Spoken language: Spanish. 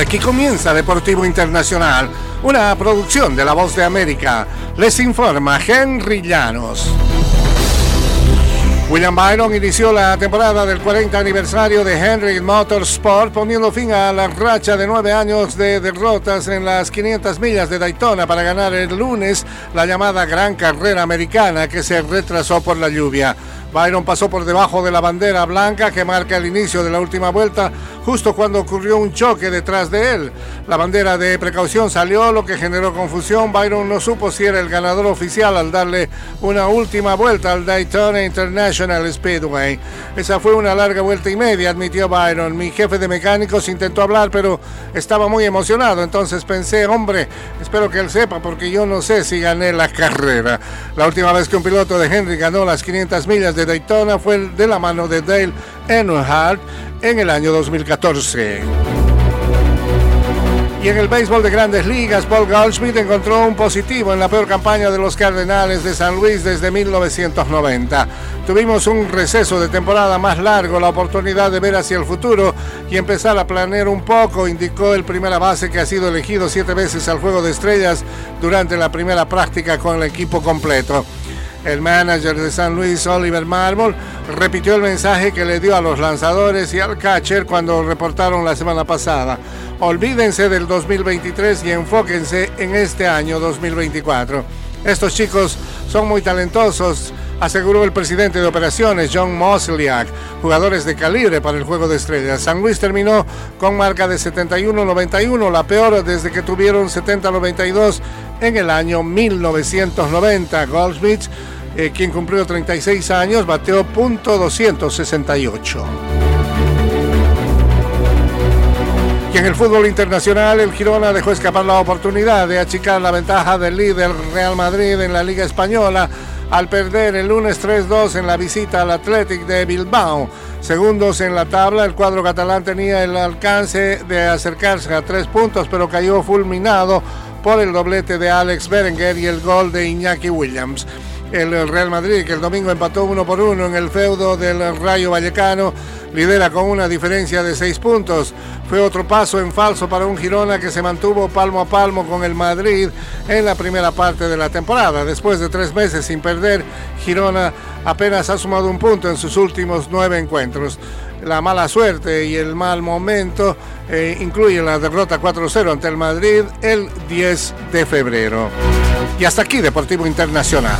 Aquí comienza Deportivo Internacional, una producción de La Voz de América. Les informa Henry Llanos. William Byron inició la temporada del 40 aniversario de Henry Motorsport poniendo fin a la racha de nueve años de derrotas en las 500 millas de Daytona para ganar el lunes la llamada Gran Carrera Americana que se retrasó por la lluvia. Byron pasó por debajo de la bandera blanca que marca el inicio de la última vuelta, justo cuando ocurrió un choque detrás de él. La bandera de precaución salió, lo que generó confusión. Byron no supo si era el ganador oficial al darle una última vuelta al Daytona International Speedway. Esa fue una larga vuelta y media, admitió Byron. Mi jefe de mecánicos intentó hablar, pero estaba muy emocionado. Entonces pensé, hombre, espero que él sepa, porque yo no sé si gané la carrera. La última vez que un piloto de Henry ganó las 500 millas de Daytona fue de la mano de Dale Earnhardt en el año 2014. Y en el béisbol de grandes ligas, Paul Goldschmidt encontró un positivo en la peor campaña de los Cardenales de San Luis desde 1990. Tuvimos un receso de temporada más largo, la oportunidad de ver hacia el futuro y empezar a planear un poco, indicó el primera base que ha sido elegido siete veces al Juego de Estrellas durante la primera práctica con el equipo completo. El manager de San Luis, Oliver Marmol, repitió el mensaje que le dio a los lanzadores y al catcher cuando reportaron la semana pasada. Olvídense del 2023 y enfóquense en este año 2024. Estos chicos son muy talentosos, aseguró el presidente de operaciones John Mosliak, jugadores de calibre para el juego de estrellas. San Luis terminó con marca de 71-91, la peor desde que tuvieron 70-92 en el año 1990. Goldsmith eh, quien cumplió 36 años, bateó punto .268. Y en el fútbol internacional, el Girona dejó escapar la oportunidad de achicar la ventaja del líder Real Madrid en la Liga Española al perder el lunes 3-2 en la visita al Athletic de Bilbao. Segundos en la tabla, el cuadro catalán tenía el alcance de acercarse a tres puntos, pero cayó fulminado por el doblete de Alex Berenguer y el gol de Iñaki Williams el Real Madrid, que el domingo empató uno por uno en el feudo del Rayo Vallecano, lidera con una diferencia de seis puntos. Fue otro paso en falso para un Girona que se mantuvo palmo a palmo con el Madrid en la primera parte de la temporada. Después de tres meses sin perder, Girona apenas ha sumado un punto en sus últimos nueve encuentros. La mala suerte y el mal momento eh, incluyen la derrota 4-0 ante el Madrid el 10 de febrero. Y hasta aquí Deportivo Internacional.